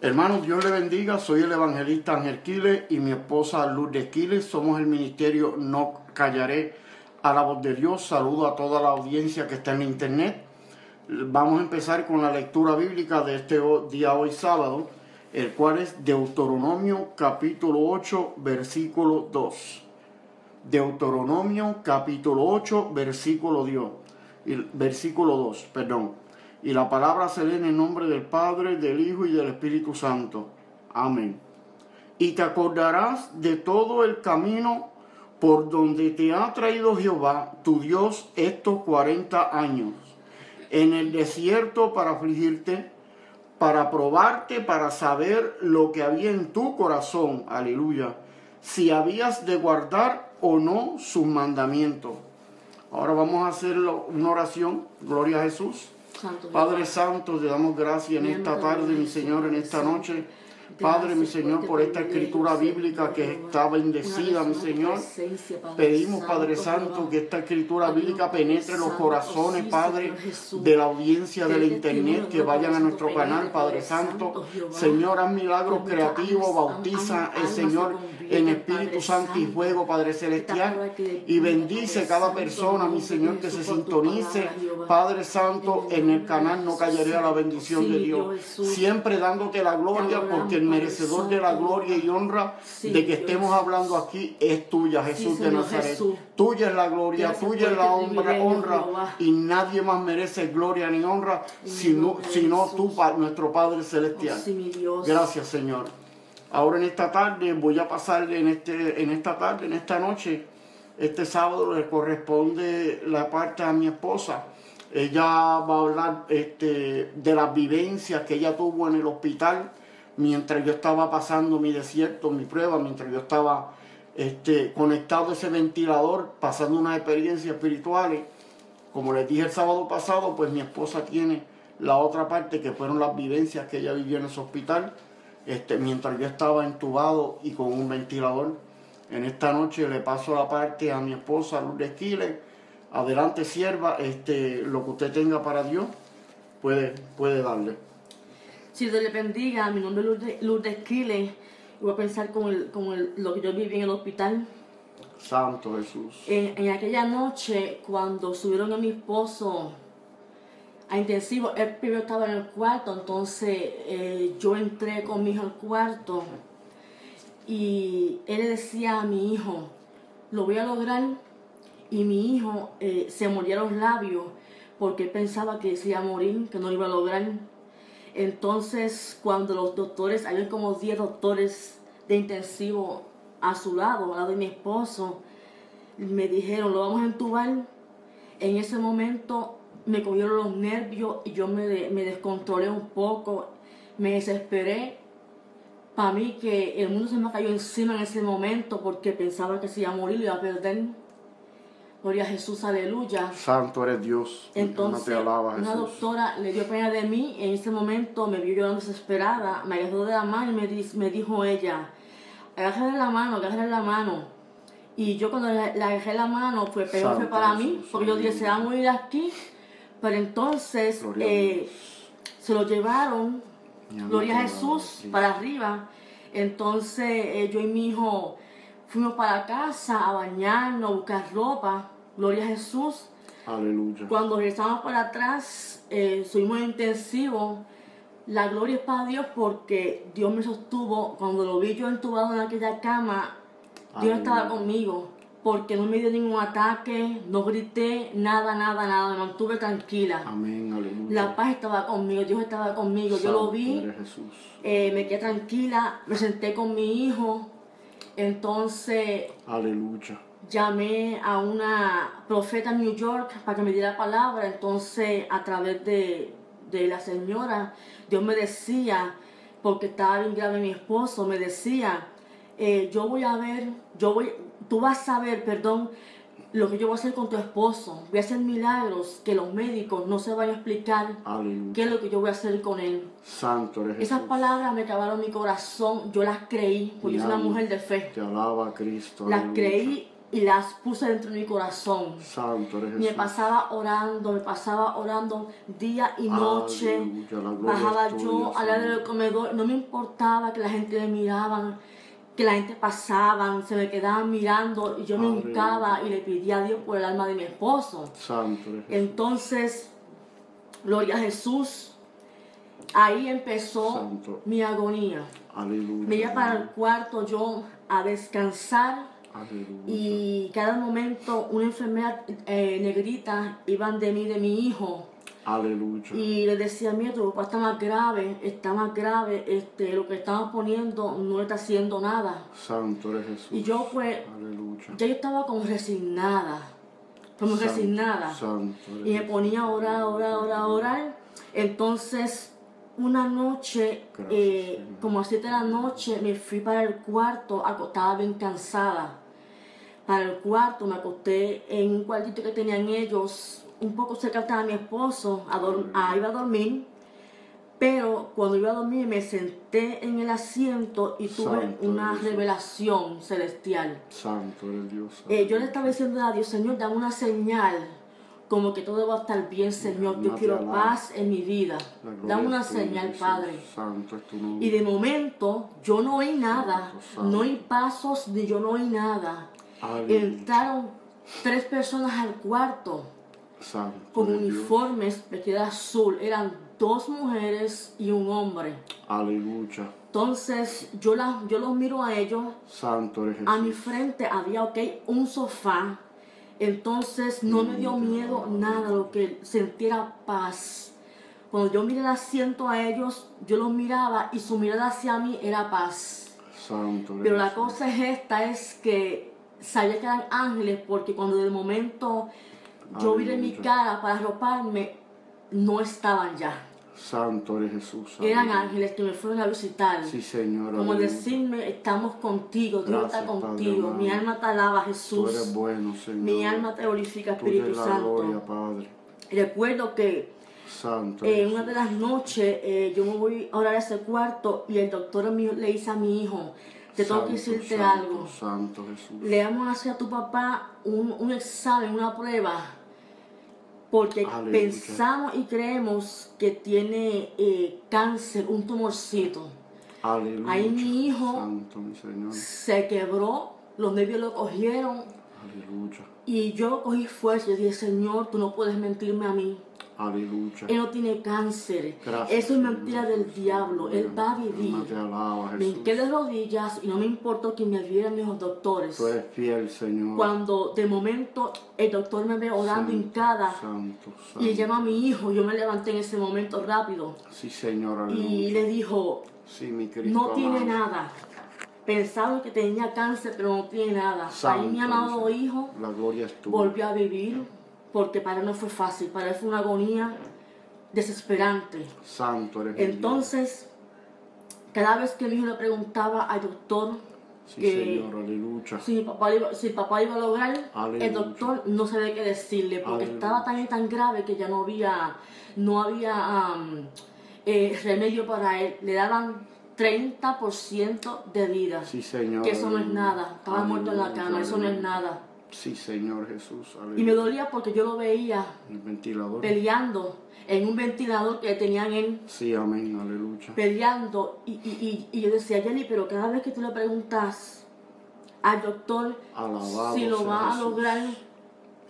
Hermanos, Dios le bendiga. Soy el evangelista Ángel Quiles y mi esposa Lourdes Quiles. Somos el ministerio No Callaré a la voz de Dios. Saludo a toda la audiencia que está en internet. Vamos a empezar con la lectura bíblica de este día hoy sábado, el cual es Deuteronomio capítulo 8, versículo 2. Deuteronomio capítulo 8, versículo, Dios, versículo 2, perdón. Y la palabra se lee en el nombre del Padre, del Hijo y del Espíritu Santo. Amén. Y te acordarás de todo el camino por donde te ha traído Jehová, tu Dios, estos cuarenta años, en el desierto para afligirte, para probarte, para saber lo que había en tu corazón, aleluya, si habías de guardar o no sus mandamientos. Ahora vamos a hacer una oración, gloria a Jesús. Padre Santo, te damos gracias en esta tarde, mi Señor, en esta noche. Padre, mi Señor, por esta escritura bíblica que está bendecida, mi Señor. Pedimos, Padre Santo, que esta escritura bíblica penetre los corazones, Padre, de la audiencia del Internet, que vayan a nuestro canal, Padre Santo. Señor, haz milagros creativos, bautiza el Señor en Espíritu Santo y fuego, Padre Celestial. Y bendice cada persona, mi Señor, que se sintonice, Padre Santo, en el canal. No callaré a la bendición de Dios. Siempre dándote la gloria porque merecedor de la gloria y honra de que estemos hablando aquí es tuya, Jesús de Nazaret. Tuya es la gloria, tuya es la honra, honra y nadie más merece gloria ni honra sino, sino tú, nuestro Padre Celestial. Gracias, Señor. Ahora en esta tarde voy a pasar en, este, en esta tarde, en esta noche, este sábado le corresponde la parte a mi esposa. Ella va a hablar este, de las vivencias que ella tuvo en el hospital mientras yo estaba pasando mi desierto, mi prueba, mientras yo estaba este, conectado a ese ventilador, pasando unas experiencias espirituales. Como les dije el sábado pasado, pues mi esposa tiene la otra parte que fueron las vivencias que ella vivió en ese hospital, este, mientras yo estaba entubado y con un ventilador. En esta noche le paso la parte a mi esposa Lourdes Quiles. Adelante, sierva, este, lo que usted tenga para Dios, puede, puede darle. Si Dios le bendiga, mi nombre es Lourdes, Lourdes Quiles. Voy a pensar con, el, con lo que yo viví en el hospital. Santo Jesús. En, aquella noche, cuando subieron a mi esposo a intensivo, él primero estaba en el cuarto, entonces eh, yo entré con mi hijo al cuarto y él le decía a mi hijo, lo voy a lograr, y mi hijo eh, se moría los labios porque él pensaba que se iba a morir, que no lo iba a lograr. Entonces, cuando los doctores, hay como 10 doctores de intensivo a su lado, al lado de mi esposo, me dijeron, lo vamos a entubar. En ese momento me cogieron los nervios y yo me, me descontrolé un poco, me desesperé. Para mí que el mundo se me cayó encima en ese momento porque pensaba que si iba a morir, lo iba a perder. Gloria a Jesús, aleluya. Santo eres Dios. Entonces, una doctora le dio pena de mí. En ese momento me vio llorando desesperada. Me agarró de la mano y me, me dijo ella, agárrale la mano, agárrale la mano. Y yo cuando le, agarré la mano, fue peor fue para mí, porque yo dije, se va a morir aquí. Pero entonces eh, se lo llevaron, Gloria a Jesús, para arriba. Entonces eh, yo y mi hijo fuimos para casa a bañarnos, a buscar ropa. Gloria a Jesús. Aleluya. Cuando regresamos para atrás, eh, subimos intensivo. La gloria es para Dios porque Dios me sostuvo. Cuando lo vi yo entubado en aquella cama, Dios estaba conmigo. Porque no me dio ningún ataque, no grité, nada, nada, nada. Me mantuve tranquila. Amén, aleluya. La paz estaba conmigo, Dios estaba conmigo. yo lo vi, eh, me quedé tranquila, me senté con mi hijo. Entonces, aleluya llamé a una profeta en New York para que me diera palabra. Entonces, a través de, la señora, Dios me decía, porque estaba bien grave mi esposo, me decía, eh, yo voy a ver, yo voy, tú vas a ver, perdón, lo que yo voy a hacer con tu esposo. Voy a hacer milagros que los médicos no se van a explicar qué es lo que yo voy a hacer con él. Santo eres Esas palabras me acabaron mi corazón. Yo las creí, porque yo soy una mujer de fe. Te alaba Cristo. Las creí y las puse dentro de mi corazón. Santo eres Me pasaba orando, me pasaba orando día y noche. Aleluya, Bajaba yo al lado Señor. del comedor, no me importaba que la gente me miraban, que la gente pasaba, se me quedaban mirando y yo me hincaba y le pedía a Dios por el alma de mi esposo. Santo eres Jesús. Entonces, gloria a Jesús, ahí empezó Santo. mi agonía. Aleluya. Me iba para el cuarto yo a descansar Aleluya. y cada momento una enfermera eh, negrita iban de mí, de mi hijo. Aleluya. Y le decía, mira, tu papá está más grave, está más grave, este, lo que estamos poniendo no le está haciendo nada. Santo eres Jesús. Y yo pues, Aleluya. ya yo estaba como resignada, como Santo, resignada. Santo eres Y me ponía a orar, a orar, a orar, a orar. Entonces, una noche, Gracias, eh, como a 7 de la noche, me fui para el cuarto, acostada bien cansada. Para el cuarto, me acosté en un cuartito que tenían ellos, un poco cerca estaba mi esposo, a a- iba a dormir. Pero cuando iba a dormir me senté en el asiento y tuve Santo una revelación celestial. Santo eres Dios. Eh, yo le estaba diciendo a Dios, Señor, dame una señal, como que todo va a estar bien, Señor. Yo quiero alaba. paz en mi vida. Dame una señal, Jesús. Padre. Santo es tu nombre. Y de momento yo no oí nada, santo. no oí pasos, ni yo no oí nada. Entraron tres personas al cuarto Santo con Dios. uniformes de azul. Eran dos mujeres y un hombre. Aleluya. Entonces yo, la, yo los miro a ellos Santo eres A mi Jesús. frente había, ok, un sofá. Entonces no me dio miedo nada, lo que sentía paz. Cuando yo miré el asiento a ellos, yo los miraba y su mirada hacia mí era paz. Santo Pero la Jesús. cosa es esta, es que sabía que eran ángeles porque cuando de momento yo viré mi cara para arroparme, no estaban ya. Santo eres Jesús. Eran ángeles que me fueron a visitar. Sí, Señor. Como aleluya. decirme, estamos contigo, Dios está Padre contigo. amado. Mi alma te alaba, Tú Jesús. eres bueno, Señor. Mi alma te glorifica, Espíritu es la Santo. gloria, Padre. Recuerdo que Santo eh, una de las noches eh, yo me voy a orar a ese cuarto y el doctor mío le dice a mi hijo, te tengo que decirte Santo, algo. Santo Jesús. Le vamos a hacer a tu papá un, un examen, una prueba, porque Aleluya. pensamos y creemos que tiene eh, cáncer, un tumorcito. Aleluya. Ahí mi hijo- Santo, mi Señor. Se quebró, los nervios lo cogieron Aleluya. y yo cogí fuerza y dije, Señor, tú no puedes mentirme a mí. Aleluya. Él no tiene cáncer. Gracias, Eso es mentira del diablo. Él va a vivir. Alaba, Me hinqué de rodillas y no me importó que me vieran los doctores. Tú eres fiel, Señor. Cuando de momento el doctor me ve orando Santo, hincada Santo, santo. y llama a mi hijo, yo me levanté en ese momento rápido Sí, Señor, y aleluya. le dijo, Sí, mi Cristo. no tiene nada. Pensaron que tenía cáncer, pero no tiene nada. Ahí mi amado hijo La gloria es tuya. volvió a vivir porque para él no fue fácil, para él fue una agonía desesperante. Santo eres Entonces, cada vez que mi hijo le preguntaba al doctor Dios. Sí, que Señor, aleluya. si papá iba, si papá iba a lograr, Aleluya. el doctor no sabía qué decirle porque Aleluya. estaba tan y tan grave que ya no había, no había eh, remedio para él. Le daban 30% de vida. Sí, Señor. que eso no es nada. Estaba muerto en la cama, eso no es nada. Sí, Señor Jesús. Aleluya. Y me dolía porque yo lo veía El ventilador. peleando en un ventilador que tenían en Sí, amén, aleluya. peleando y, y, y, y yo decía, Jenny, pero cada vez que tú le preguntas al doctor Alabado si lo va a lograr,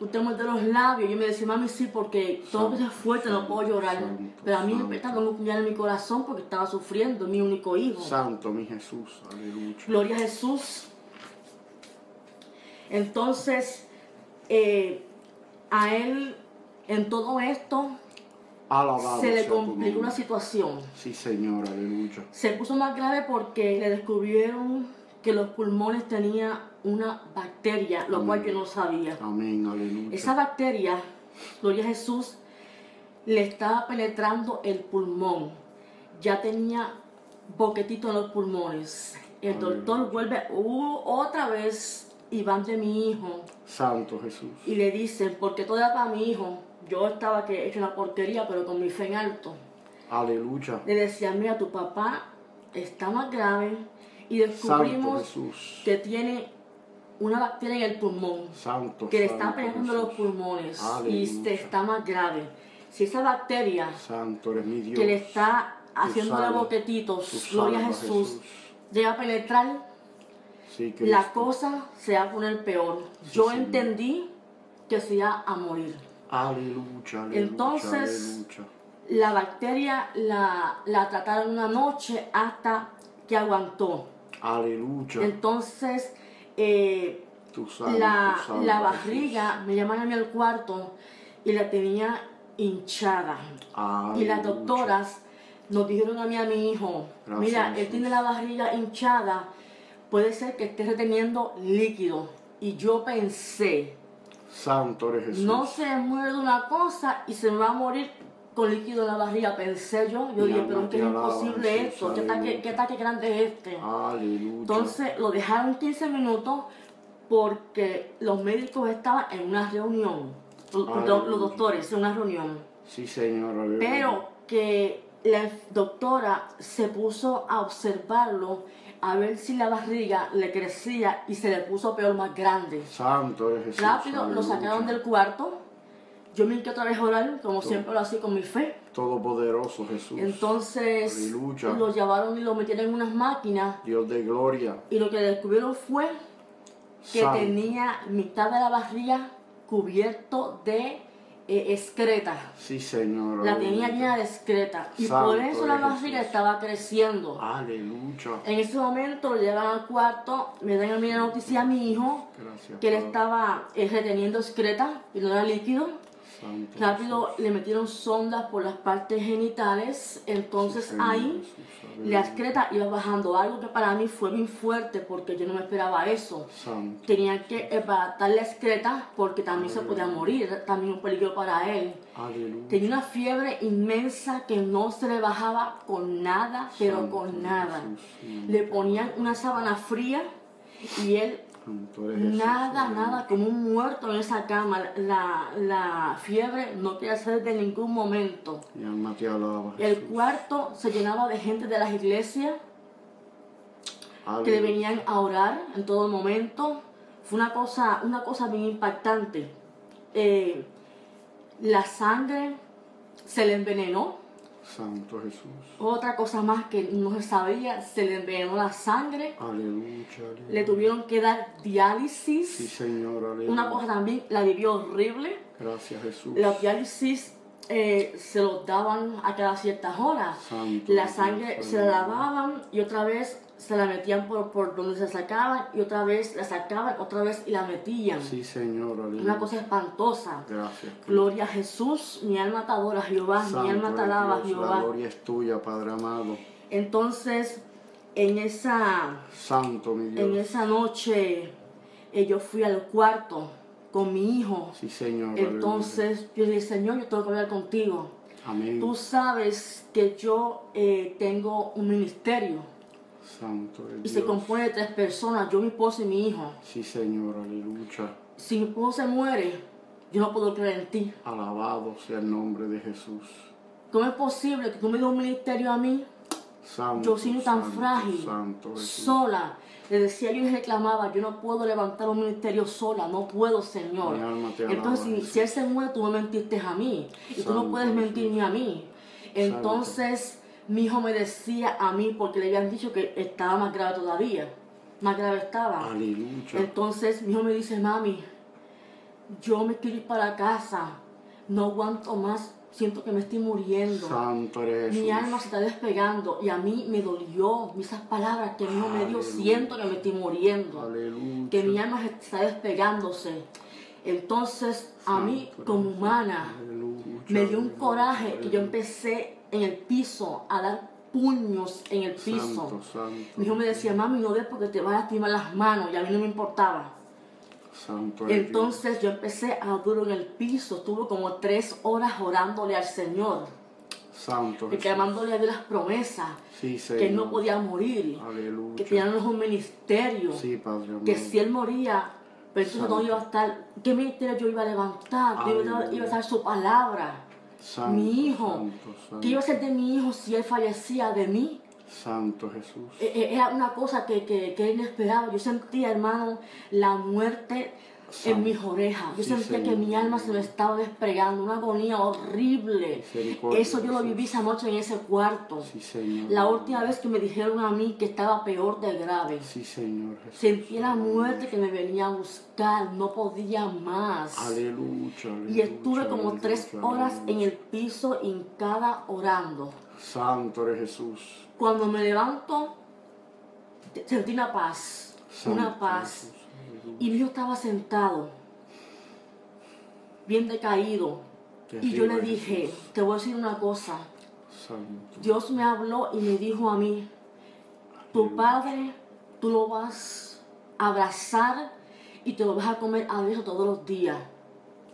tú te muerdes los labios. Yo me decía, mami, sí, porque que ser fuerte, no puedo llorar. santo, pero a mí me santo. estaba un puñal en mi corazón porque estaba sufriendo, mi único hijo. Santo mi Jesús, aleluya. Gloria a Jesús. Entonces, eh, a él, en todo esto, Alabado se le complicó una situación. Sí, Señor, aleluya. Se puso más grave porque le descubrieron que los pulmones tenían una bacteria, lo cual yo no sabía. Amén, aleluya. Esa bacteria, gloria a Jesús, le estaba penetrando el pulmón. Ya tenía boquetito en los pulmones. El doctor vuelve uh, otra vez y van de mi hijo Santo Jesús. y le dicen, porque todo era para mi hijo. Yo estaba que hecho una porquería, pero con mi fe en alto. Aleluya. Le decía, mira, tu papá está más grave y descubrimos Jesús. que tiene una bacteria en el pulmón Santo. que le santo está pegando los pulmones y se está más grave. Si esa bacteria Santo eres mi Dios. que le está haciendo salva, boquetitos, gloria a Jesús, Jesús. llega a penetrar, Sí, la cosa se va a poner peor. Yo entendí que se iba a morir. Aleluya, aleluya, Entonces, aleluya. La bacteria la, la trataron una noche hasta que aguantó. Aleluya. Entonces, eh, Tú sabes, la, tú sabes, la barriga, me mí al cuarto y la tenía hinchada. Y las doctoras nos dijeron a mí a mi hijo, Gracias, mira, él Jesús. tiene la barriga hinchada, puede ser que esté reteniendo líquido. Y yo pensé, Santo eres Jesús. no se muere de una cosa y se me va a morir con líquido en la barriga, pensé yo. Yo dije, pero te ¿qué es imposible esto? ¿Qué ataque. ¿Qué ataque grande es este? Aleluya. Entonces lo dejaron 15 minutos porque los médicos estaban en una reunión, los, los doctores en una reunión. Sí, Señor, aleluya. Pero que la doctora se puso a observarlo, a ver si la barriga le crecía y se le puso peor, más grande. Santo eres Jesús. Rápido lo sacaron del cuarto. Yo me hinqué otra vez a orar, como siempre lo hacía con mi fe. Todopoderoso Jesús. Entonces Aleluya. lo llevaron y lo metieron en unas máquinas. Dios de gloria. Y lo que descubrieron fue que tenía mitad de la barriga cubierto de eh, excreta. Sí, Señor. La tenía llena de excreta. Y Santo por eso la barriga Jesús. estaba creciendo. Aleluya. En ese momento lo llevan al cuarto, me dan a mí la noticia a mi hijo Gracias. que él Padre. estaba eh, reteniendo excreta y no era líquido. Santo Rápido le metieron sondas por las partes genitales, entonces Señor ahí Jesús, aleluya. la excreta iba bajando, algo que para mí fue bien fuerte porque yo no me esperaba eso. Santo. Tenían que evatar la excreta porque también se podía morir, también un peligro para él. Aleluya. Tenía una fiebre inmensa que no se le bajaba con nada, pero Santo con nada. Jesús, sí. Le ponían una sábana fría y él Jesús, nada, nada, como un muerto en esa cama. La, la fiebre no quería salir de ningún momento. Mi alma te alaba. El cuarto se llenaba de gente de las iglesias que venían a orar en todo momento. Fue una cosa, una cosa bien impactante. Eh, la sangre se le envenenó. Santo Jesús. Otra cosa más que no se sabía, se le envenenó la sangre. Aleluya. aleluya. Le tuvieron que dar diálisis. Sí, Señor. Aleluya. Una cosa también, la vivió horrible. Gracias, Jesús. La diálisis eh, se los daban a cada ciertas horas. Santo La sangre se la lavaban y otra vez se la metían por, por donde se sacaban y otra vez la sacaban, otra vez y la metían. Sí, Señor. Aleluya. Una cosa espantosa. Gracias. Gloria a Jesús, mi alma te adora Jehová, Santo mi alma te eres alaba Dios, La Jehová. gloria es tuya, Padre amado. Entonces, en esa, Santo, mi Dios. en esa noche, eh, yo fui al cuarto con mi hijo. Sí, Señor. Entonces, yo dije, Señor, yo tengo que hablar contigo. aleluya. Amén. Tú sabes que yo eh, tengo un ministerio Santo y se compone de tres personas, yo, mi esposo y mi hijo. Sí, Señor. Aleluya. Si mi esposo se muere, yo no puedo creer en ti. Alabado sea el nombre de Jesús. ¿Cómo es posible que tú me des un ministerio a mí, Santo. yo siendo tan santo, frágil, Santo sola? Le decía yo y reclamaba, yo no puedo levantar un ministerio sola, no puedo, Señor. Entonces, si, si él se muere, tú me mentiste a mí. Y tú no puedes Jesús. mentirme a mí. Entonces, mi hijo me decía a mí, porque le habían dicho que estaba más grave todavía. Más grave estaba. Aleluya. Entonces, mi hijo me dice, mami, yo me quiero ir para casa. No aguanto más. Siento que me estoy muriendo. Santo eres. Mi alma se está despegando y a mí me dolió esas palabras que mi hijo me dio. Siento que me estoy muriendo Aleluya. que mi alma se está despegándose. Entonces, a mí, como humana, me dio un coraje que yo empecé en el piso a dar puños en el piso. Santo, santo. Mi hijo me decía, mami, no des porque te vas a lastimar las manos y a mí no me importaba. Santo Entonces yo empecé a duro en el piso, estuve como tres horas orándole al Señor. Santo y Jesús. clamándole a Dios las promesas, Sí, que él no podía morir, Aleluya. que teníamos un ministerio, Sí, Padre que si él moría, pero entonces no iba a estar, ¿qué ministerio yo iba a levantar? Yo iba, a- Aleluya. iba a dar su palabra. Santo, mi hijo, santo, santo. ¿qué iba a ser de mi hijo si él fallecía de mí? Santo Jesús. Eh, eh, Era una cosa que, que, que. Yo sentía, hermano, la muerte en mis orejas. Yo Sí, sentía que Señor. mi alma se me estaba despegando, una agonía horrible. Eso yo lo viví esa noche en ese cuarto. Sí, Señor. La última vez que me dijeron a mí que estaba peor de grave. Sí, Señor Jesús. Sentí la muerte que me venía a buscar, no podía más. Aleluya, Y estuve como aleluya, tres horas en el piso hincada orando. Santo eres Jesús. Cuando me levanto, sentí una paz, una Santo paz. Jesús. Y hijo estaba sentado, bien decaído. Y yo le dije, te voy a decir una cosa. Santo. Dios me habló y me dijo a mí, tu padre, tú lo vas a abrazar y te lo vas a comer a besos todos los días.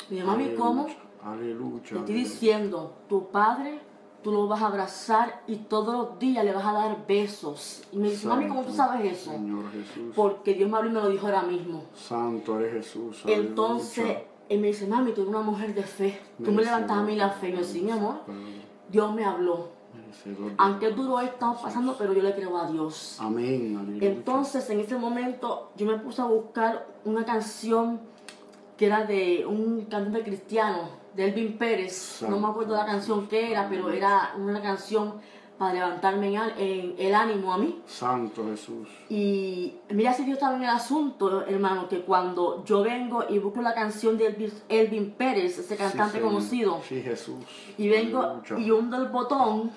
Mi mamá, ¿cómo? Aleluya. Te estoy diciendo, tu padre, tú lo vas a abrazar y todos los días le vas a dar besos. Y me dice, mami, ¿cómo tú sabes eso? Señor Jesús. Porque Dios me habló y me lo dijo ahora mismo. Santo eres Jesús. Entonces, él me dice, mami, tú eres una mujer de fe. Tú me levantas a mí la fe. Y yo, sí, mi amor. Dios me habló. Aunque duro estamos pasando, pero yo le creo a Dios. Amén. Aleluya. Entonces, en ese momento, yo me puse a buscar una canción que era de un cantante cristiano, de Elvin Pérez. No me acuerdo la canción que era, pero era una canción para levantarme en, el ánimo a mí. Santo Jesús. Y mira si Dios estaba en el asunto, hermano, que cuando yo vengo y busco la canción de Elvin, Elvin Pérez, ese cantante Sí, conocido, Sí, Jesús. y vengo y hundo el botón,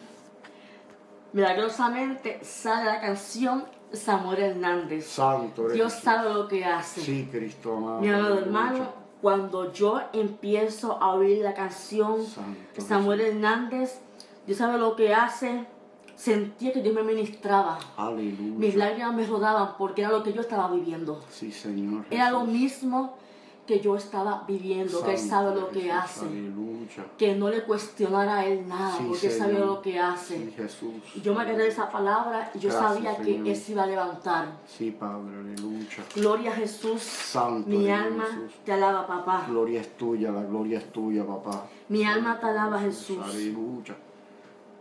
milagrosamente sale la canción Samuel Hernández. Santo Dios Jesús. sabe lo que hace. Sí, Cristo amado. Mi amado hermano, cuando yo empiezo a oír la canción Santo Samuel Hernández, Dios sabe lo que hace. Sentía que Dios me ministraba. Aleluya. Mis lágrimas me rodaban porque era lo que yo estaba viviendo. Sí, Señor. Era lo Jesús. mismo que yo estaba viviendo, que Él sabe lo Jesús, que hace. Aleluya. Que no le cuestionara a Él nada, Sí, porque Él sabía lo que hace. Sí, Jesús. Y yo me agarré de esa palabra y yo Gracias, sabía que Señor. Él se iba a levantar. Sí, Padre, aleluya. Gloria a Jesús. Santo Mi alma Jesús. te alaba, papá. Gloria es tuya, la gloria es tuya, papá. Mi alma te alaba, Jesús. Aleluya.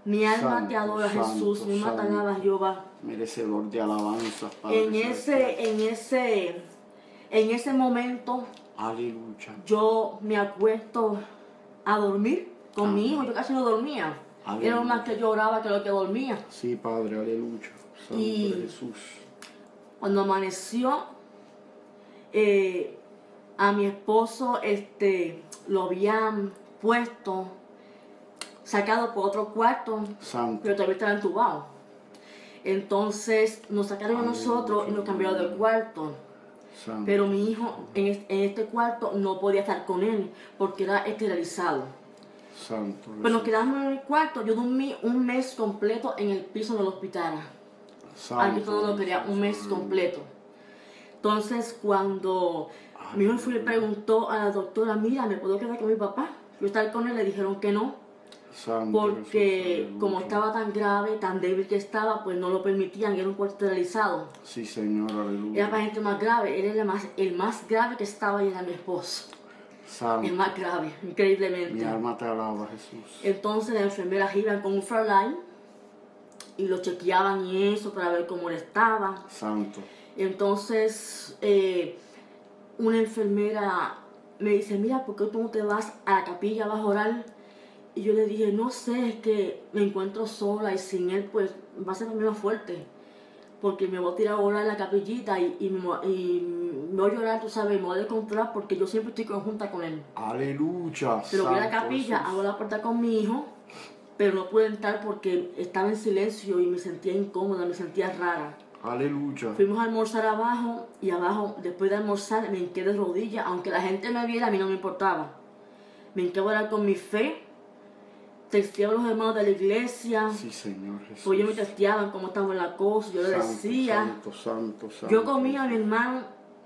Mi alma Santo, te adora, santo, Jesús. Mi alma te alaba, Jehová. Merecedor de alabanzas, Padre. En ese, en ese, en ese momento Aleluya. yo me acuesto a dormir con mi hijo. Yo casi no dormía. Aleluya. Era más que lloraba que lo que dormía. Sí, Padre, aleluya. Santo Y- Jesús. Cuando amaneció, eh, a mi esposo este, lo habían puesto, sacado por otro cuarto, Santo. pero todavía estaba entubado. Entonces nos sacaron a nosotros y nos cambiaron de cuarto. Santo. Pero mi hijo en es- en este cuarto no podía estar con él porque era esterilizado. Santo. Pues nos quedamos en el cuarto. Yo dormí un mes completo en el piso del hospital. Santo Aquí todo lo quería un mes completo. Entonces, cuando mi hijo fue le preguntó a la doctora, mira, ¿me puedo quedar con mi papá? Yo estar con él, le dijeron que no, Santo porque Jesús, como estaba tan grave, tan débil que estaba, pues no lo permitían, era un cuarto esterilizado. Sí, Señor, Era aleluya. para gente más grave, él era el más, el más grave que estaba y era mi esposo. El Santo. más grave, Mi increíblemente. alma te alaba, Jesús. Entonces las enfermeras iban con un Fräulein y lo chequeaban y eso para ver cómo él estaba. Santo. Entonces, eh, una enfermera me dice, mira, ¿por qué tú no te vas a la capilla, vas a orar? Y yo le dije, no sé, es que me encuentro sola y sin él, pues va a ser más fuerte. Porque me voy a tirar a orar en la capillita y, y, me, y me voy a llorar, tú sabes, me voy a descontrolar porque yo siempre estoy conjunta con él. Aleluya. Pero voy a la capilla, Jesús. abro la puerta con mi hijo, pero no pude entrar porque estaba en silencio y me sentía incómoda, me sentía rara. Aleluya. Fuimos a almorzar abajo y abajo, después de almorzar, me hinqué de rodillas. Aunque la gente me viera, a mí no me importaba. Me hinqué a orar con mi fe. Testeaba a los hermanos de la iglesia. Sí, Señor Jesús. Pues ellos me testeaban cómo estaba la cosa. Yo le decía. Santo, santo, santo. Yo comía a mi hermano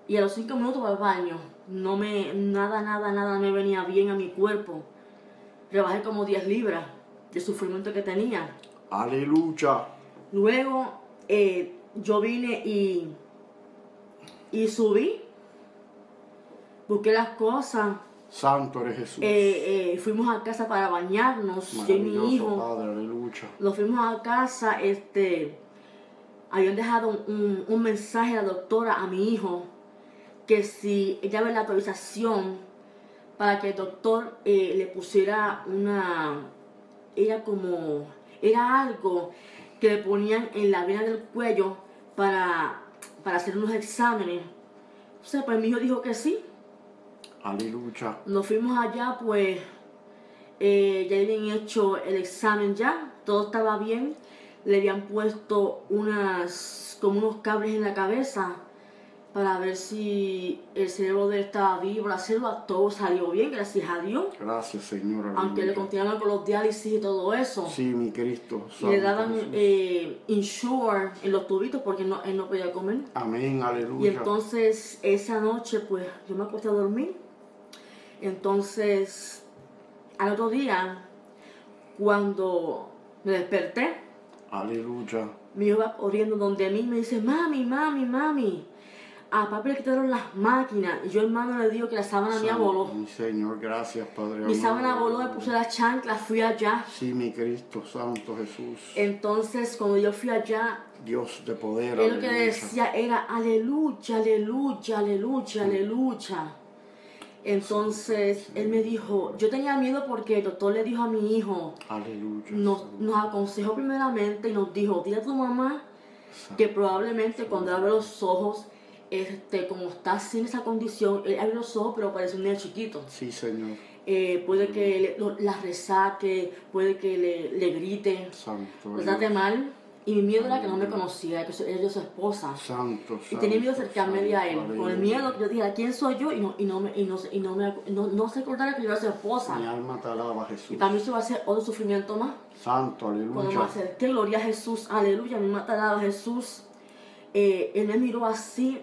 y a los cinco minutos para el baño. No me, nada, nada, nada me venía bien a mi cuerpo. Rebajé como 10 libras de sufrimiento que tenía. Aleluya. Luego eh, yo vine y, y subí, busqué las cosas, Santo eres Jesús. eh, eh, fuimos a casa para bañarnos, yo y mi hijo, Padre, aleluya. nos fuimos a casa, este, habían dejado un, un mensaje a la doctora a mi hijo que si ella ve la autorización para que el doctor eh, le pusiera una, era como, era algo que le ponían en la vena del cuello para, para hacer unos exámenes. O sea, pues mi hijo dijo que sí. Aleluya. Nos fuimos allá, pues eh, ya habían hecho el examen ya, todo estaba bien. Le habían puesto unas, como unos cables en la cabeza para ver si el cerebro de él estaba vivo, la célula, todo salió bien, gracias a Dios. Gracias, Señor. Aunque le continuaban con los diálisis y todo eso. Sí, mi Cristo. Y le daban eh, insure en los tubitos porque no, él no podía comer. Amén, Y aleluya. entonces esa noche pues yo me acosté a dormir. Entonces al otro día cuando me desperté, Aleluya. mi hijo va corriendo donde mí me dice, mami, mami, mami, a papi le quitaron las máquinas. Y yo hermano le digo que la sábana mía voló. Mi Señor, gracias, Padre. Mi sábana voló, me puse las chanclas, fui allá. Sí, mi Cristo, Santo Jesús. Entonces cuando yo fui allá, Dios de poder. Él lo que decía era aleluya, aleluya, aleluya, aleluya. Entonces él me dijo, yo tenía miedo porque el doctor le dijo a mi hijo, Aleluya. nos, nos aconsejó primeramente y nos dijo, dile a tu mamá que probablemente cuando abre los ojos, este, como está sin esa condición, él abre los ojos pero parece un niño chiquito. Sí, Señor. Eh, puede que le- lo- la resaque, puede que le, le grite, Santo. trate mal. Y mi miedo era que no me conociera, que era yo su esposa. Santo, Y tenía miedo de santo, acercarme de a él. santo, Con el aleluya. miedo, yo dije, ¿quién soy yo? Y no, y no, me, y no, se- y no, me, no, no se acordara que yo era su Mi esposa. alma te alaba, Y Jesús. para mí eso va a ser otro sufrimiento más. Santo, Cuando me aleluya. acerqué, gloria a Jesús, aleluya, mi mamá te alaba Jesús. Eh, él me miró así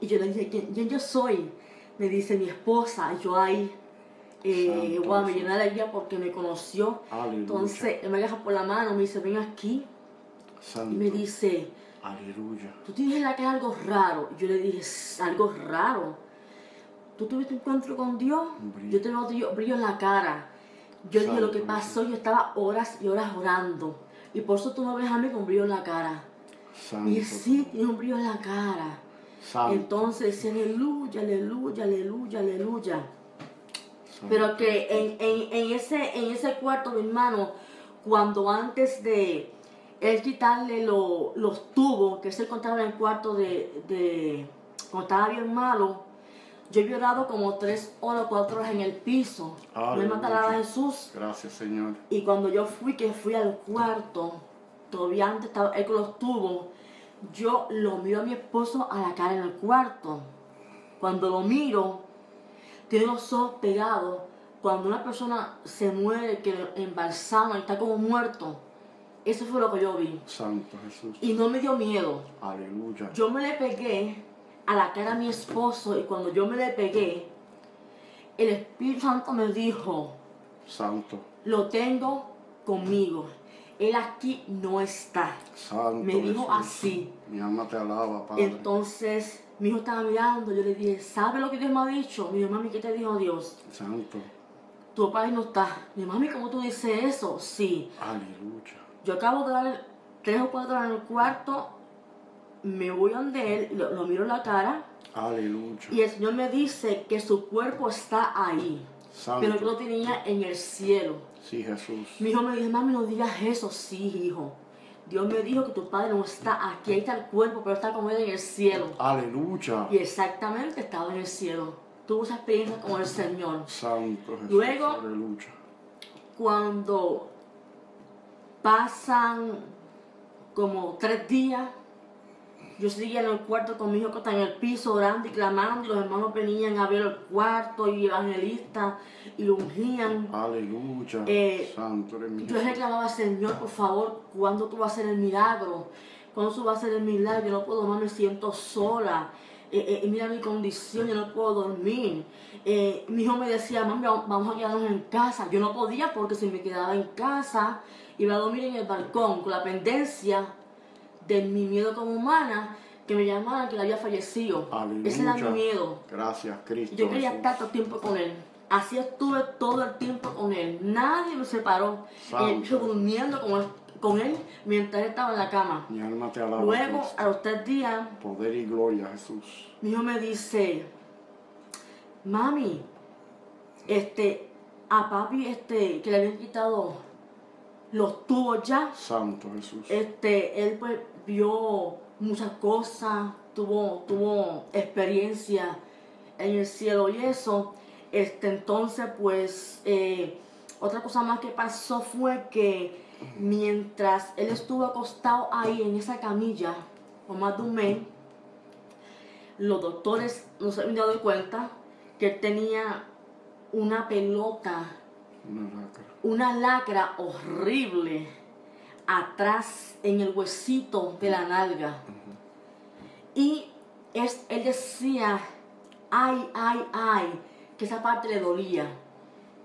y yo le dije, ¿quién, quién yo soy? Me dice, mi esposa. Y yo ahí, eh, Santo wow, me llené de alegría porque me conoció. Aleluya. Entonces, él me agarra por la mano, me dice, ven aquí. Santo. Y me dice, Aleluya. tú tienes en la cara algo raro. Yo le dije, "S- algo raro. ¿Tú tuviste un encuentro con Dios? Un brillo. Yo tengo brillo, brillo en la cara. Yo dije, lo que Santo pasó, yo estaba horas y horas orando. Y por eso tú me ves a mí con brillo en la cara. Santo. Y sí, tiene un brillo en la cara. Santo. Entonces, decía, aleluya, aleluya, aleluya, aleluya. Santo. Pero que en, en, en, ese, en ese cuarto, mi hermano, cuando antes de él quitarle lo- los tubos, que se encontraba en el cuarto de, de cuando estaba bien malo, yo he llorado como tres horas, cuatro horas en el piso. Me Aleluya. matará a Jesús. Gracias, Señor. Y cuando yo fui, que fui al cuarto, todavía antes estaba él con los tubos, yo lo miro a mi esposo a la cara en el cuarto. Cuando lo miro, tiene los ojos pegados. Cuando una persona se muere, que lo embalsaman y está como muerto, eso fue lo que yo vi. Santo Jesús. Y no me dio miedo. Aleluya. Yo me le pegué a la cara a mi esposo y cuando yo me le pegué, el Espíritu Santo me dijo, Santo. lo tengo conmigo. Él aquí no está. Santo. Me dijo Jesús. así. Mi alma te alaba, Padre. Entonces, mi hijo estaba mirando. Yo le dije, ¿sabe lo que Dios me ha dicho? Me dijo, mami, ¿qué te dijo Dios? Santo. Tu papá no está. Mi mami, ¿cómo tú dices eso? Sí. Aleluya. Yo acabo de dar tres o cuatro en el cuarto. Me voy donde él, lo, lo miro en la cara. Aleluya. Y el Señor me dice que su cuerpo está ahí. Santo. Pero yo lo tenía en el cielo. Sí, Jesús. Mi hijo me dijo, mami, no digas eso. Sí, hijo. Dios me dijo que tu padre no está aquí, ahí está el cuerpo, pero está como él en el cielo. Aleluya. Y exactamente estaba en el cielo. Tuvo esa experiencia con el Señor. Santo Jesús. Luego- Aleluya. Cuando pasan como tres días, yo seguía en el cuarto con mi hijo que está en el piso orando y clamando, y los hermanos venían a ver el cuarto y evangelistas y lo ungían. Aleluya. Eh, Santo eres Yo reclamaba, Señor, por favor, ¿cuándo tú vas a hacer el milagro? ¿Cuándo tú vas a hacer el milagro? Yo no puedo más, me siento sola. Eh, eh, y mira mi condición, yo no puedo dormir. Eh, mi hijo me decía, mami, vamos a quedarnos en casa. Yo no podía porque si me quedaba en casa, iba a dormir en el balcón con la pendencia de mi miedo como humana, que me llamaran que le había fallecido. Aleluya. Ese era mi miedo. Gracias, Cristo. Yo quería Jesús. estar todo el tiempo con él. Así estuve todo el tiempo con él. Nadie me separó. Santo. El piso durmiendo con, el- con él mientras él estaba en la cama. Mi alma te alaba. Luego, Cristo. a los tres días, Poder y gloria, Jesús. mi hijo me dice, mami, este, a papi, este, que le habían quitado los tubos ya, Santo Jesús. este, él pues vio muchas cosas, tuvo, tuvo experiencia en el cielo y eso. Este, entonces, pues, eh, otra cosa más que pasó fue que mientras él estuvo acostado ahí en esa camilla, por más de un mes, los doctores no se habían dado cuenta que él tenía una pelota Una lacra. Una lacra horrible atrás en el huesito de la nalga. Y es, él decía, ay, ay, ay, que esa parte le dolía.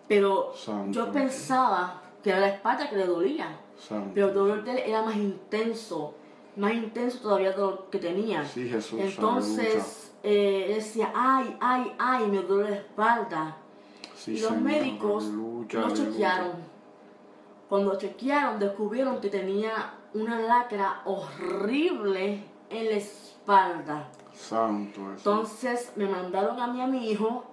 Pero Santo yo pensaba que era la espalda que le dolía. Santo. Pero el dolor de él era más intenso, más intenso todavía de lo que tenía. Sí, Jesús. aleluya. Entonces, eh, él decía, ay, ay, ay, me duele la espalda. Sí, Y los Señor, médicos aleluya, lo aleluya. chequearon. Cuando chequearon, descubrieron que tenía una lacra horrible en la espalda. Santo Jesús. Entonces me mandaron a mí a mi hijo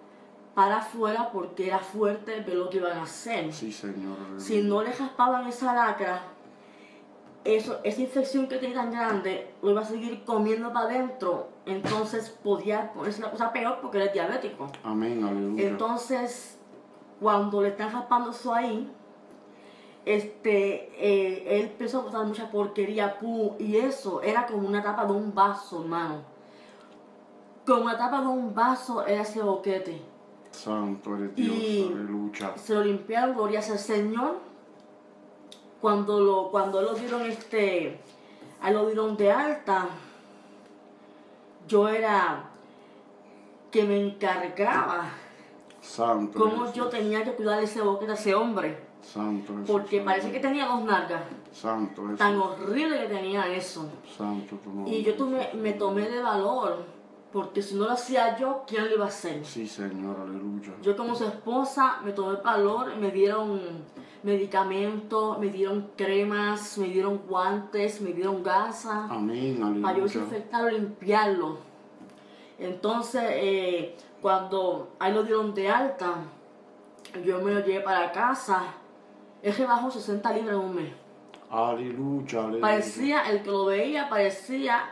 para afuera porque era fuerte ver lo que iban a hacer. Sí, Señor. aleluya. Si no le raspaban esa lacra, eso, esa infección que tenía tan grande lo iba a seguir comiendo para adentro. Entonces podía ponerse una cosa peor porque era diabético. Amén, aleluya. Entonces, cuando le están raspando eso ahí, este, eh, él empezó a botar mucha porquería, pu, y eso era como una tapa de un vaso, hermano. Como una tapa de un vaso era ese boquete. Santo eres Dios, Y- aleluya. Se lo limpiaron, gloria al Señor. Cuando lo, cuando lo dieron este, a lo dieron de alta, yo era que me encargaba Santo cómo yo tenía que cuidar ese boquete a ese hombre. Santo Jesús. Porque parece que tenía dos nalgas. Santo Jesús. Tan horrible que tenía eso. Santo tu nombre. Y yo tuve- me tomé de valor. Porque si no lo hacía yo, ¿quién lo iba a hacer? Sí, Señor, aleluya. Yo como su esposa me tomé valor, me dieron medicamentos, me dieron cremas, me dieron guantes, me dieron gasas. Amén, para yo aleluya. desinfectarlo, limpiarlo. Entonces, eh, cuando ahí lo dieron de alta, yo me lo llevé para casa. Él rebajó 60 libras en un mes. Aleluya, aleluya. Parecía, el que lo veía, parecía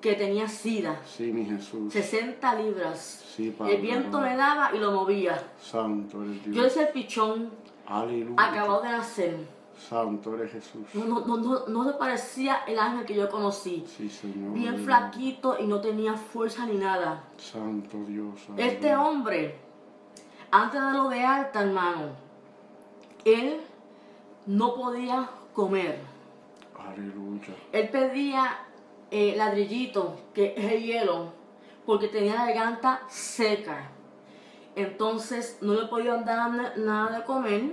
que tenía sida. Sí, mi Jesús. 60 libras. Sí, Padre. El viento le daba y lo movía. Santo eres Yo Dios. decía el pichón, Aleluya. acabado de nacer. Santo eres Jesús. No, no, no, no, no se parecía el ángel que yo conocí. Sí, Señor. Bien flaquito y no tenía fuerza ni nada. Santo Dios. Este aleluya. hombre, antes de lo de alta, hermano, él no podía comer. Aleluya. Él pedía eh, ladrillito, que es el hielo, porque tenía la garganta seca. Entonces no le podían dar na- nada de comer,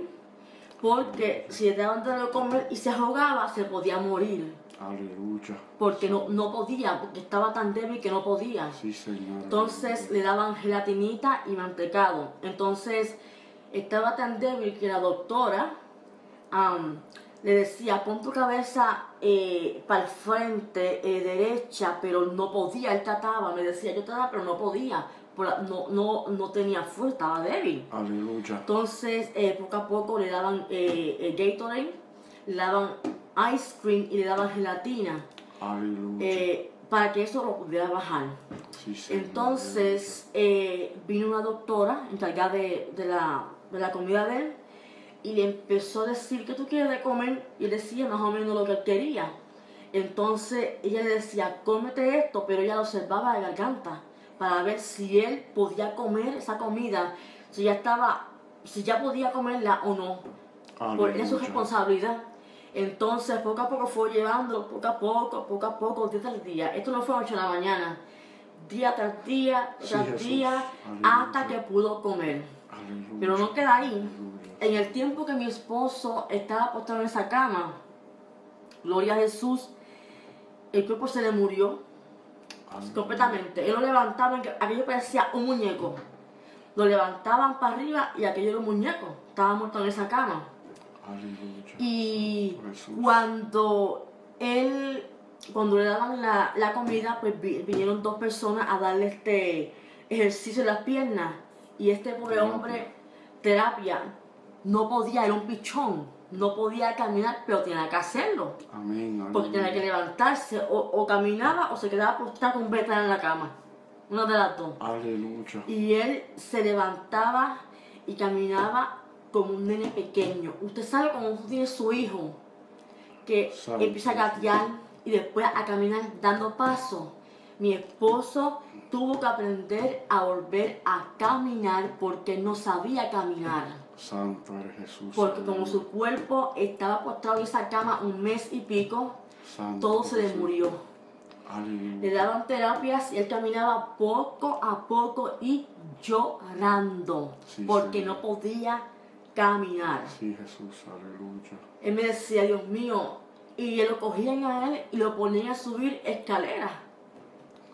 porque si le daban de comer y se ahogaba, se podía morir. Aleluya. Porque no, no podía, porque estaba tan débil que no podía. Sí, Señor. Entonces le daban gelatinita y mantecado. Entonces estaba tan débil que la doctora le decía, pon tu cabeza para el frente, eh, derecha, pero no podía. Él trataba, me decía, yo trataba, pero no podía. No, no, no tenía fuerza, estaba débil. Aleluya. Entonces, eh, poco a poco le daban eh, eh, Gatorade, le daban ice cream y le daban gelatina Aleluya. eh, para que eso lo pudiera bajar. sí, Señor. Entonces vino una doctora encargada de, de la, de la comida de él y le empezó a decir que tú quieres de comer y decía más o menos lo que él quería. Entonces ella le decía, cómete esto, pero ella lo observaba de garganta para ver si él podía comer esa comida, si ya estaba, si ya podía comerla o no por era su responsabilidad. Entonces, poco a poco fue llevando, poco a poco, poco a poco, día tras día. Esto no fue a 8 de la mañana, día tras día, tras día, hasta que pudo comer. Aleluya. Pero no queda ahí. Aleluya. En el tiempo que mi esposo estaba acostado en esa cama, gloria a Jesús, el cuerpo se le murió Aleluya. completamente. Él lo levantaba, aquello parecía un muñeco. Lo levantaban para arriba y aquello era un muñeco. Estaba muerto en esa cama. Aleluya. Y Jesús. cuando él, cuando le daban la, la comida, pues vi- vinieron dos personas a darle este ejercicio en las piernas. Y este pobre Terapia. hombre, terapia, no podía, era un pichón, no podía caminar, pero tenía que hacerlo. Amén. Porque tenía que levantarse, o, o caminaba o se quedaba postrado con beta en la cama. Una de las dos. Aleluya. Y él se levantaba y caminaba como un nene pequeño. Usted sabe cuando usted tiene su hijo, que empieza a gatear y después a caminar dando pasos. Mi esposo tuvo que aprender a volver a caminar porque no sabía caminar. Santo eres Jesús. Porque como su cuerpo estaba postrado en esa cama un mes y pico, Santo todo se le murió. Aleluya. Le daban terapias y él caminaba poco a poco y llorando Sí, porque no podía caminar. Sí, Jesús. Aleluya. Él me decía, Dios mío, y lo cogían a él y lo ponían a subir escaleras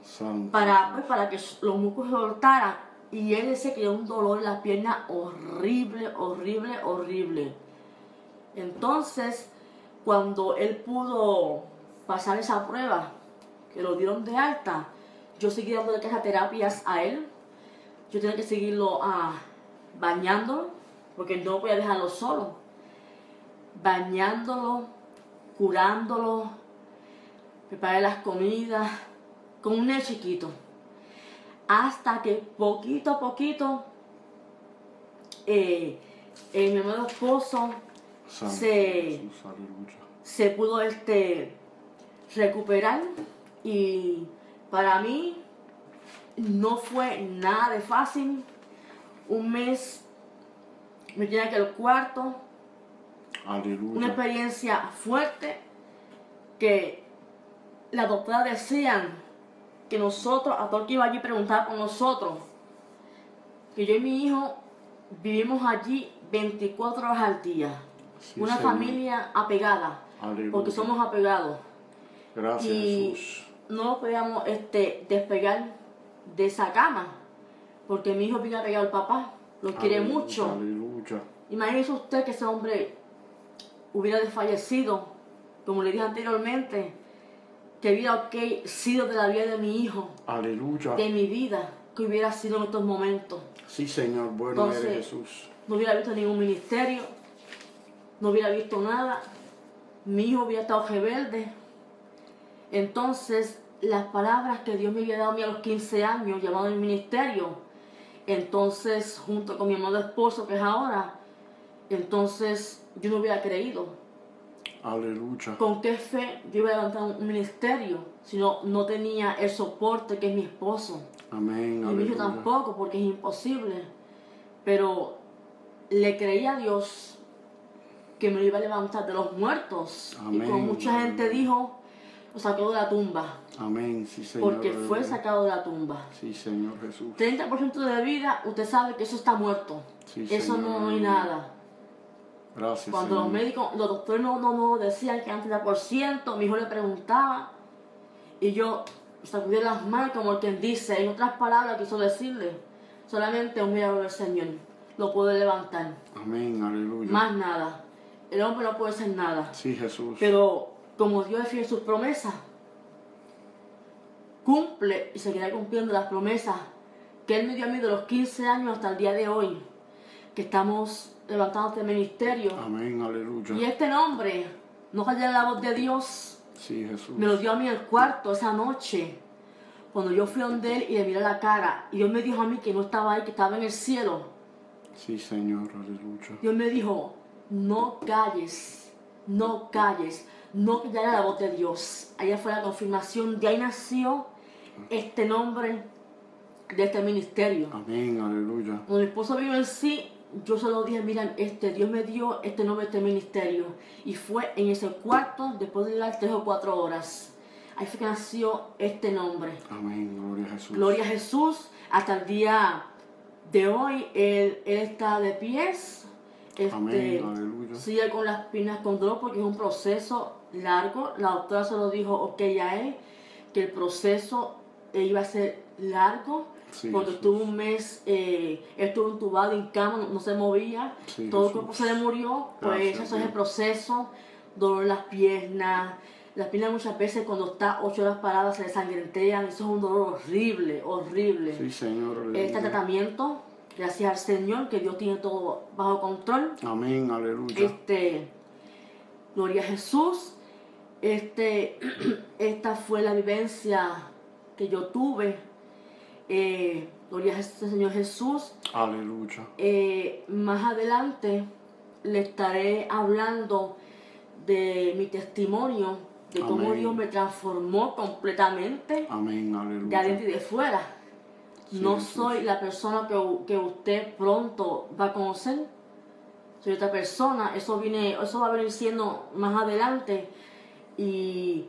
Santo. para, pues, para que los músculos se soltaran. Y él que era un dolor en las piernas horrible, horrible, horrible. Entonces, cuando él pudo pasar esa prueba, que lo dieron de alta, yo seguí dando esas terapias a él. Yo tenía que seguirlo ah, bañándolo, porque no podía dejarlo solo. Bañándolo, curándolo, preparé las comidas, con un nene chiquito. Hasta que poquito a poquito, eh, eh, mi amado esposo se- se pudo este recuperar y para mí no fue nada de fácil. Un mes me tenía que al cuarto, una experiencia fuerte que la doctora decían que nosotros, a todo el que iba allí preguntaba por nosotros, que yo y mi hijo vivimos allí 24 horas al día. Sí, una Señor. familia apegada, Aleluya. porque somos apegados. Gracias, y Jesús. no podíamos este, despegar de esa cama, porque mi hijo viene apegado al papá, lo quiere mucho. Aleluya. Imagínese usted que ese hombre hubiera desfallecido, como le dije anteriormente, que hubiera sido de la vida de mi hijo, Aleluya. de mi vida, que hubiera sido en estos momentos. Sí, Señor. Bueno Entonces- eres Jesús. No hubiera visto ningún ministerio, no hubiera visto nada, mi hijo hubiera estado rebelde. Entonces, las palabras que Dios me había dado a mí a los 15 años, llamado al ministerio, entonces, junto con mi amado esposo, que es ahora, entonces yo no hubiera creído. Aleluya. ¿Con qué fe yo iba a levantar un ministerio si no, no tenía el soporte que es mi esposo? Amén. Y mi hijo tampoco, porque es imposible. Pero le creí a Dios que me lo iba a levantar de los muertos. Y Amén. como mucha gente dijo, lo sacó de la tumba. Amén. Sí, Señor. Porque fue sacado de la tumba. Sí, Señor Jesús. 30% de vida, usted sabe que eso está muerto. Sí, eso Señor, no hay nada. Gracias, Cuando los médicos, los doctores no, no, no decían que antes era por ciento, mi hijo le preguntaba. Y yo sacudí las manos como quien dice, en otras palabras quiso decirle, solamente un milagro del Señor lo puede levantar. Amén. Aleluya. Más nada. El hombre no puede hacer nada. Sí, Jesús. Pero como Dios es fiel sus promesas, cumple y seguirá cumpliendo las promesas que Él me dio a mí de los 15 años hasta el día de hoy, que estamos levantando este ministerio. Amén. Aleluya. Y este nombre, no callar la voz de Dios, Sí, Jesús. me lo dio a mí en el cuarto esa noche, cuando yo fui donde Él y le miré la cara. Y Dios me dijo a mí que no estaba ahí, que estaba en el cielo. Sí, Señor. Aleluya. Dios me dijo, no calles, no calles, no calles la voz de Dios. Allá fue la confirmación, de ahí nació este nombre de este ministerio. Amén. Aleluya. Cuando mi esposo vino en sí, yo solo dije, mira, este, Dios me dio este nombre este ministerio. Y fue en ese cuarto, después de llegar tres o cuatro horas. Ahí fue que nació este nombre. Amén. Gloria a Jesús. Gloria a Jesús. Hasta el día de hoy, Él, él está de pies. Este, Amén. Aleluya. sigue con las piernas con dolor porque es un proceso largo. La doctora se lo dijo, ok, a él, que el proceso iba a ser largo, Sí, porque estuvo un mes, eh, estuvo entubado en cama, no, se movía, todo el cuerpo se le murió, pues eso es el proceso, dolor en las piernas, las piernas muchas veces cuando está ocho horas paradas se desangrentean, eso es un dolor horrible, horrible. Sí, Señor. Este tratamiento, gracias al Señor, que Dios tiene todo bajo control. Amén, aleluya. Este, gloria a Jesús. Este, esta fue la vivencia que yo tuve. Eh, gloria al Señor Jesús. Aleluya. Eh, más adelante le estaré hablando de mi testimonio de cómo Dios me transformó completamente Amén, de adentro y de fuera. no soy la persona que, usted pronto va a conocer. Soy otra persona. Eso, viene, eso va a venir siendo más adelante. Y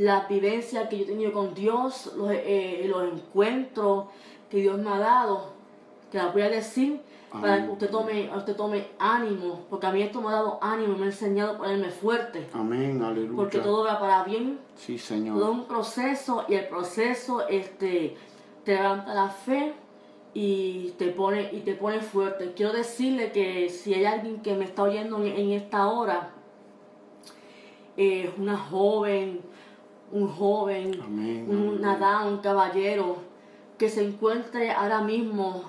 la vivencia que yo he tenido con Dios, los, eh, los encuentros que Dios me ha dado, que la voy a decir para que usted tome, usted tome ánimo, porque a mí esto me ha dado ánimo, me ha enseñado a ponerme fuerte. Amén, aleluya. Porque todo va para bien. Sí, Señor. Todo un proceso y el proceso este, te levanta la fe y te pone y te pone fuerte. Quiero decirle que si hay alguien que me está oyendo en, esta hora, eh, una joven, un joven, una dama, un caballero, que se encuentre ahora mismo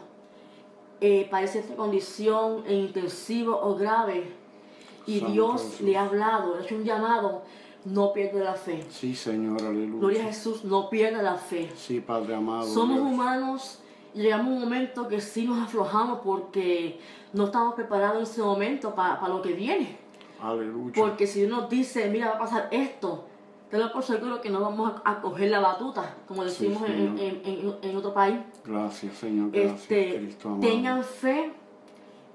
eh, padece esta condición en intensivo o grave y Dios le ha hablado, le ha hecho un llamado, no pierde la fe. Sí, Señor, aleluya. Gloria a Jesús, no pierde la fe. Sí, Padre amado. Somos humanos y llegamos a un momento que sí nos aflojamos porque no estamos preparados en ese momento para lo que viene. Aleluya. Porque si uno dice, mira, va a pasar esto, tengo por seguro que no vamos a, coger la batuta, como decimos en, otro país. Gracias, Señor. Gracias, este, tengan fe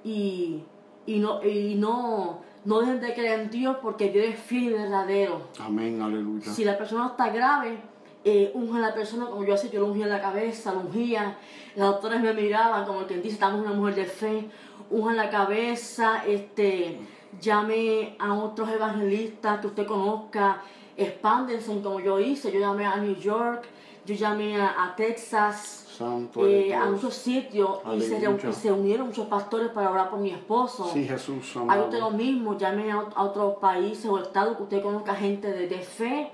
y, no, y no, no dejen de creer en Dios porque Dios es fiel y verdadero. Amén, aleluya. Si la persona está grave, eh, unge a la persona como yo hacía, yo lo ungía en la cabeza, lo ungía. Las doctores me miraban como el que dice, estamos una mujer de fe, unja la cabeza, este, llame a otros evangelistas que usted conozca expándense como yo hice. Yo llamé a New York, yo llamé a, Texas, eh, a muchos sitios y se, unieron muchos pastores para orar por mi esposo. Sí, Jesús. Haga usted lo mismo, llame a, otros países o estados que usted conozca gente de, fe,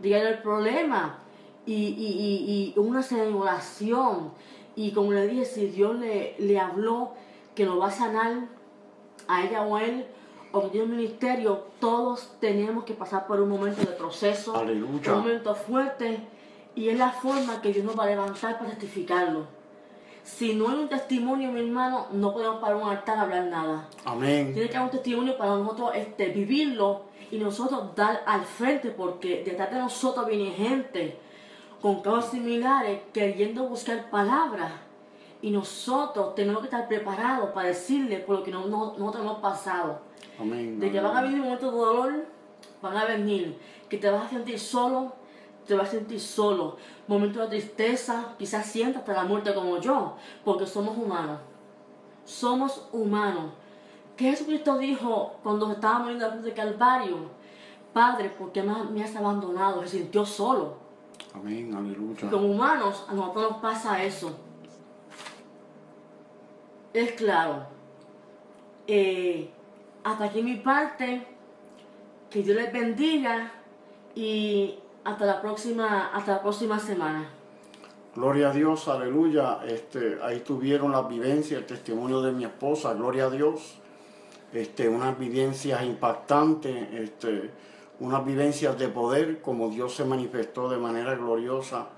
dígale el problema y, y, y, una oración. Y como le dije, si Dios le, le habló que lo va a sanar a ella o a él, o que un ministerio, todos tenemos que pasar por un momento de proceso, un momento fuerte, y es la forma que Dios nos va a levantar para testificarlo. Si no hay un testimonio, mi hermano, no podemos parar un altar a hablar nada. Amén. Tiene que haber un testimonio para nosotros este, vivirlo y nosotros dar al frente, porque detrás de nosotros viene gente con casos similares queriendo buscar palabras. Y nosotros tenemos que estar preparados para decirle por lo que no, no, nosotros hemos pasado de que van a venir momentos de dolor, van a venir. Que te vas a sentir solo, te vas a sentir solo. Momentos de tristeza, quizás sientas hasta la muerte como yo, porque somos humanos. Somos humanos. ¿Qué Jesucristo dijo cuando estaba muriendo la de Calvario? Padre, ¿por qué me has abandonado? Se sintió solo. Amén, aleluya. como humanos, a nosotros nos pasa eso. Es claro. Eh, hasta aquí mi parte. Que Dios les bendiga y hasta la próxima, hasta la próxima semana. Gloria a Dios, aleluya. Este, ahí tuvieron la vivencia, el testimonio de mi esposa, gloria a Dios. Este, unas vivencias impactantes, este, unas vivencias de poder, como Dios se manifestó de manera gloriosa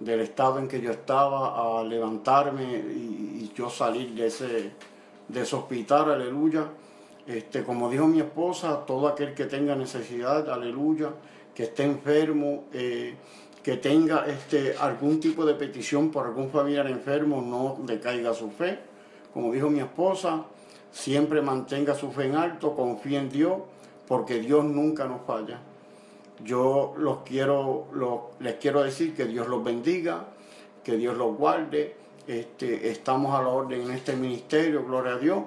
del estado en que yo estaba, a levantarme y, yo salir de ese, de ese hospital, aleluya. Este, como dijo mi esposa, todo aquel que tenga necesidad, aleluya, que esté enfermo, eh, que tenga este, algún tipo de petición por algún familiar enfermo, no decaiga su fe. Como dijo mi esposa, siempre mantenga su fe en alto, confíe en Dios, porque Dios nunca nos falla. Yo los quiero, les quiero decir que Dios los bendiga, que Dios los guarde. Este, estamos a la orden en este ministerio, gloria a Dios.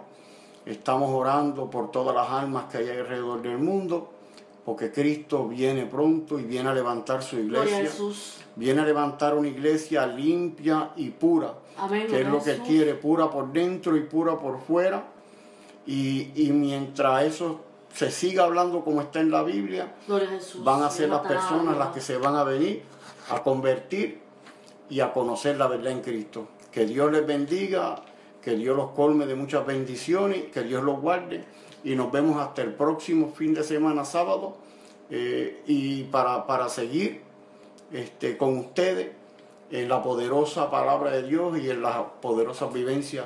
Estamos orando por todas las almas que hay alrededor del mundo porque Cristo viene pronto y viene a levantar su Gloria a iglesia. Jesús. Viene a levantar una iglesia limpia y pura, Amén, que es lo que quiere, pura por dentro y pura por fuera. Y, y mientras eso se siga hablando como está en la Biblia, Jesús. van a ser las personas las que se van a venir a convertir y a conocer la verdad en Cristo. Que Dios les bendiga, que Dios los colme de muchas bendiciones, que Dios los guarde y nos vemos hasta el próximo fin de semana sábado eh, y para, para seguir este, con ustedes en la poderosa palabra de Dios y en las poderosas vivencias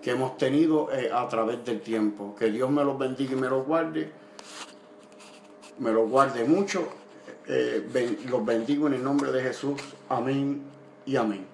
que hemos tenido eh, a través del tiempo. Que Dios me los bendiga y me los guarde, me los guarde mucho. Eh, los bendigo en el nombre de Jesús. Amén y amén.